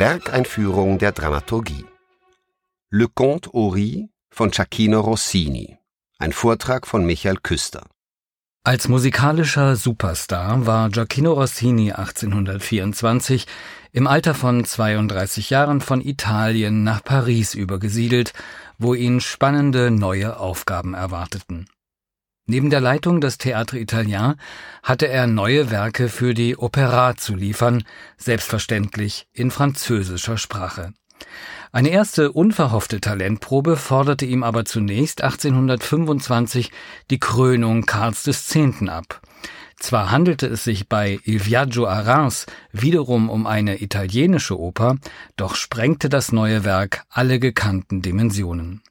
Werkeinführung der Dramaturgie. Le Conte Ori von Giacchino Rossini. Ein Vortrag von Michael Küster. Als musikalischer Superstar war Giacchino Rossini 1824 im Alter von 32 Jahren von Italien nach Paris übergesiedelt, wo ihn spannende neue Aufgaben erwarteten. Neben der Leitung des Théâtre Italien hatte er neue Werke für die Opera zu liefern, selbstverständlich in französischer Sprache. Eine erste unverhoffte Talentprobe forderte ihm aber zunächst 1825 die Krönung Karls X. ab. Zwar handelte es sich bei Il Viaggio a Reims wiederum um eine italienische Oper, doch sprengte das neue Werk alle gekannten Dimensionen.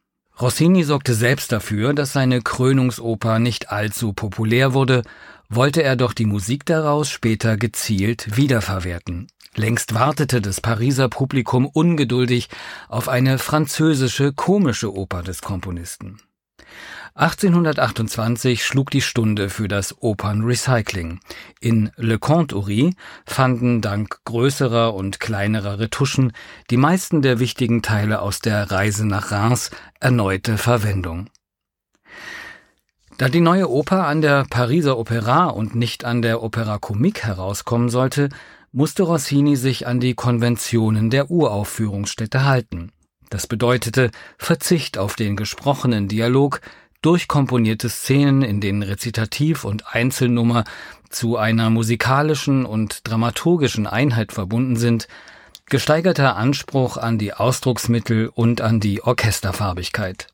Rossini sorgte selbst dafür, dass seine Krönungsoper nicht allzu populär wurde, wollte er doch die Musik daraus später gezielt wiederverwerten. Längst wartete das Pariser Publikum ungeduldig auf eine französische komische Oper des Komponisten. 1828 schlug die Stunde für das Opernrecycling. In Le Conte Uri fanden dank größerer und kleinerer Retuschen die meisten der wichtigen Teile aus der Reise nach Reims erneute Verwendung. Da die neue Oper an der Pariser Opera und nicht an der Opera Comique herauskommen sollte, musste Rossini sich an die Konventionen der Uraufführungsstätte halten. Das bedeutete Verzicht auf den gesprochenen Dialog, durchkomponierte Szenen, in denen Rezitativ und Einzelnummer zu einer musikalischen und dramaturgischen Einheit verbunden sind, gesteigerter Anspruch an die Ausdrucksmittel und an die Orchesterfarbigkeit.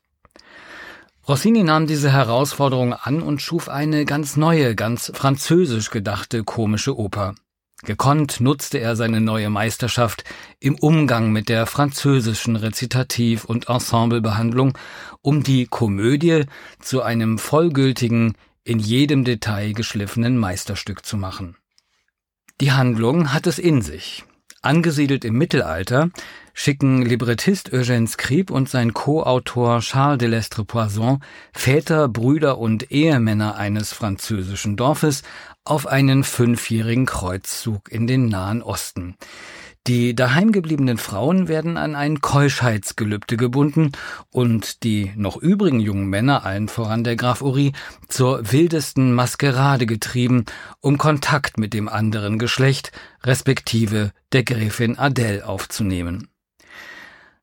Rossini nahm diese Herausforderung an und schuf eine ganz neue, ganz französisch gedachte komische Oper. Gekonnt nutzte er seine neue Meisterschaft im Umgang mit der französischen Rezitativ- und Ensemblebehandlung, um die Komödie zu einem vollgültigen, in jedem Detail geschliffenen Meisterstück zu machen. Die Handlung hat es in sich. Angesiedelt im Mittelalter schicken Librettist Eugène Scribe und sein Co-Autor Charles de Lestre Poisson Väter, Brüder und Ehemänner eines französischen Dorfes auf einen fünfjährigen Kreuzzug in den Nahen Osten. Die daheimgebliebenen Frauen werden an ein Keuschheitsgelübde gebunden und die noch übrigen jungen Männer, allen voran der Graf Uri, zur wildesten Maskerade getrieben, um Kontakt mit dem anderen Geschlecht, respektive der Gräfin Adele aufzunehmen.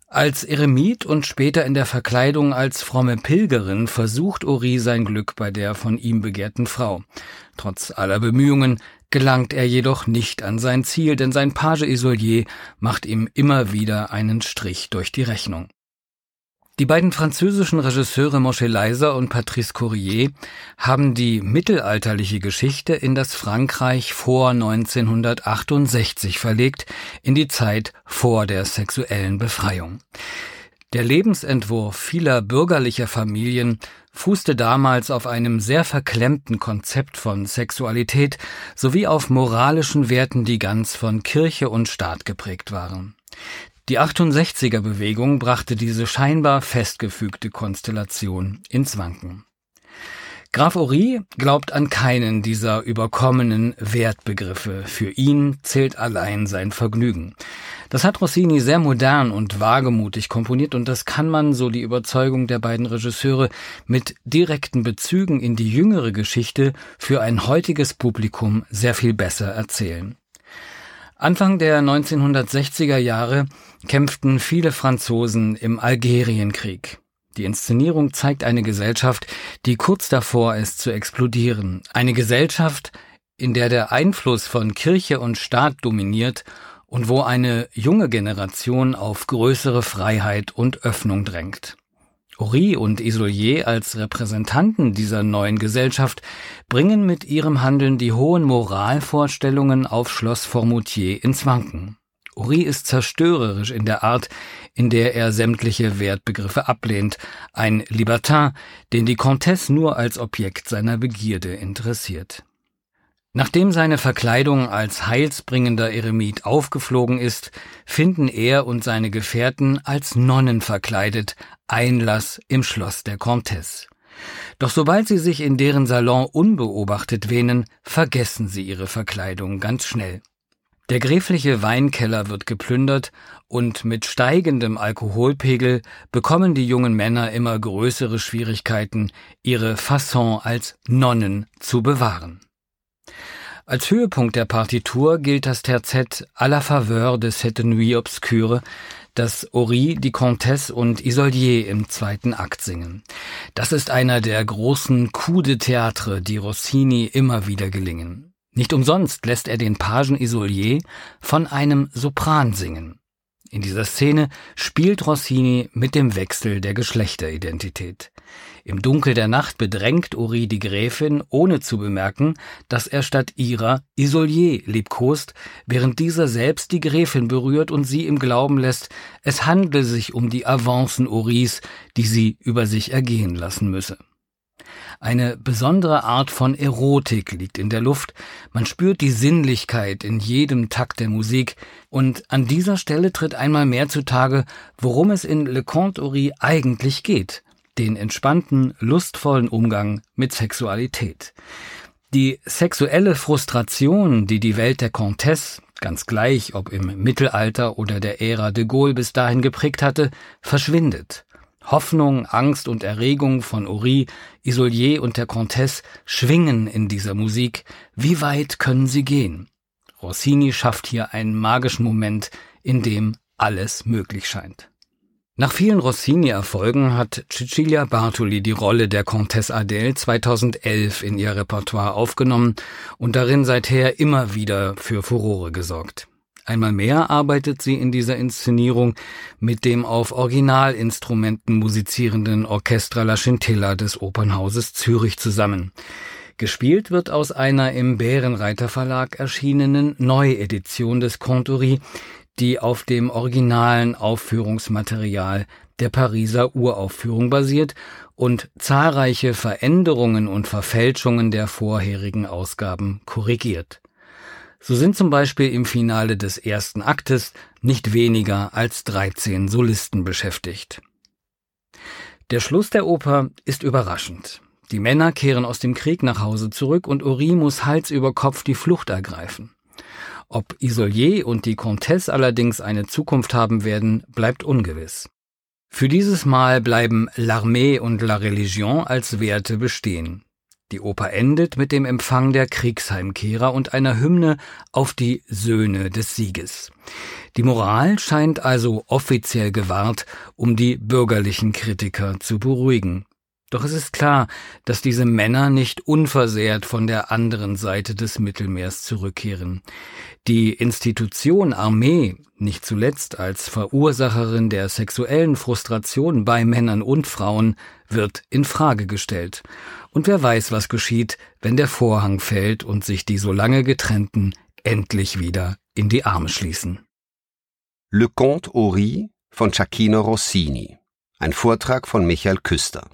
Als Eremit und später in der Verkleidung als fromme Pilgerin versucht Uri sein Glück bei der von ihm begehrten Frau. Trotz aller Bemühungen gelangt er jedoch nicht an sein Ziel, denn sein Page Isolier macht ihm immer wieder einen Strich durch die Rechnung. Die beiden französischen Regisseure Moshe Leiser und Patrice Courrier haben die mittelalterliche Geschichte in das Frankreich vor 1968 verlegt, in die Zeit vor der sexuellen Befreiung. Der Lebensentwurf vieler bürgerlicher Familien fußte damals auf einem sehr verklemmten Konzept von Sexualität sowie auf moralischen Werten, die ganz von Kirche und Staat geprägt waren. Die 68er Bewegung brachte diese scheinbar festgefügte Konstellation ins Wanken. Graf Ori glaubt an keinen dieser überkommenen Wertbegriffe. Für ihn zählt allein sein Vergnügen. Das hat Rossini sehr modern und wagemutig komponiert und das kann man, so die Überzeugung der beiden Regisseure, mit direkten Bezügen in die jüngere Geschichte für ein heutiges Publikum sehr viel besser erzählen. Anfang der 1960er Jahre kämpften viele Franzosen im Algerienkrieg. Die Inszenierung zeigt eine Gesellschaft, die kurz davor ist zu explodieren. Eine Gesellschaft, in der der Einfluss von Kirche und Staat dominiert und wo eine junge Generation auf größere Freiheit und Öffnung drängt. Ori und Isolier als Repräsentanten dieser neuen Gesellschaft bringen mit ihrem Handeln die hohen Moralvorstellungen auf Schloss Formoutier ins Wanken. Uri ist zerstörerisch in der Art, in der er sämtliche Wertbegriffe ablehnt, ein Libertin, den die Comtesse nur als Objekt seiner Begierde interessiert. Nachdem seine Verkleidung als heilsbringender Eremit aufgeflogen ist, finden er und seine Gefährten als Nonnen verkleidet Einlass im Schloss der Comtesse. Doch sobald sie sich in deren Salon unbeobachtet wähnen, vergessen sie ihre Verkleidung ganz schnell. Der gräfliche Weinkeller wird geplündert und mit steigendem Alkoholpegel bekommen die jungen Männer immer größere Schwierigkeiten, ihre Fasson als Nonnen zu bewahren. Als Höhepunkt der Partitur gilt das Terzett à la faveur de cette nuit obscure, das Ori, die Comtesse und Isolier im zweiten Akt singen. Das ist einer der großen Coups de Théâtre, die Rossini immer wieder gelingen. Nicht umsonst lässt er den Pagen Isolier von einem Sopran singen. In dieser Szene spielt Rossini mit dem Wechsel der Geschlechteridentität. Im Dunkel der Nacht bedrängt Uri die Gräfin, ohne zu bemerken, dass er statt ihrer Isolier liebkost, während dieser selbst die Gräfin berührt und sie im Glauben lässt, es handle sich um die Avancen Uris, die sie über sich ergehen lassen müsse. Eine besondere Art von Erotik liegt in der Luft, man spürt die Sinnlichkeit in jedem Takt der Musik, und an dieser Stelle tritt einmal mehr zutage, worum es in Le Conte Uri eigentlich geht, den entspannten, lustvollen Umgang mit Sexualität. Die sexuelle Frustration, die die Welt der Comtesse, ganz gleich ob im Mittelalter oder der Ära de Gaulle bis dahin geprägt hatte, verschwindet. Hoffnung, Angst und Erregung von Uri, Isolier und der Comtesse schwingen in dieser Musik. Wie weit können sie gehen? Rossini schafft hier einen magischen Moment, in dem alles möglich scheint. Nach vielen Rossini-Erfolgen hat Cecilia Bartoli die Rolle der Comtesse Adele 2011 in ihr Repertoire aufgenommen und darin seither immer wieder für Furore gesorgt. Einmal mehr arbeitet sie in dieser Inszenierung mit dem auf Originalinstrumenten musizierenden Orchestra La Scintilla des Opernhauses Zürich zusammen. Gespielt wird aus einer im Bärenreiter Verlag erschienenen Neuedition des Contori, die auf dem originalen Aufführungsmaterial der Pariser Uraufführung basiert und zahlreiche Veränderungen und Verfälschungen der vorherigen Ausgaben korrigiert. So sind zum Beispiel im Finale des ersten Aktes nicht weniger als 13 Solisten beschäftigt. Der Schluss der Oper ist überraschend. Die Männer kehren aus dem Krieg nach Hause zurück und Uri muss Hals über Kopf die Flucht ergreifen. Ob Isolier und die Comtesse allerdings eine Zukunft haben werden, bleibt ungewiss. Für dieses Mal bleiben L'armée und la Religion als Werte bestehen. Die Oper endet mit dem Empfang der Kriegsheimkehrer und einer Hymne auf die Söhne des Sieges. Die Moral scheint also offiziell gewahrt, um die bürgerlichen Kritiker zu beruhigen. Doch es ist klar, dass diese Männer nicht unversehrt von der anderen Seite des Mittelmeers zurückkehren. Die Institution Armee, nicht zuletzt als Verursacherin der sexuellen Frustration bei Männern und Frauen, wird in Frage gestellt. Und wer weiß, was geschieht, wenn der Vorhang fällt und sich die so lange getrennten endlich wieder in die Arme schließen. Le Conte Ori von Cecchino Rossini. Ein Vortrag von Michael Küster.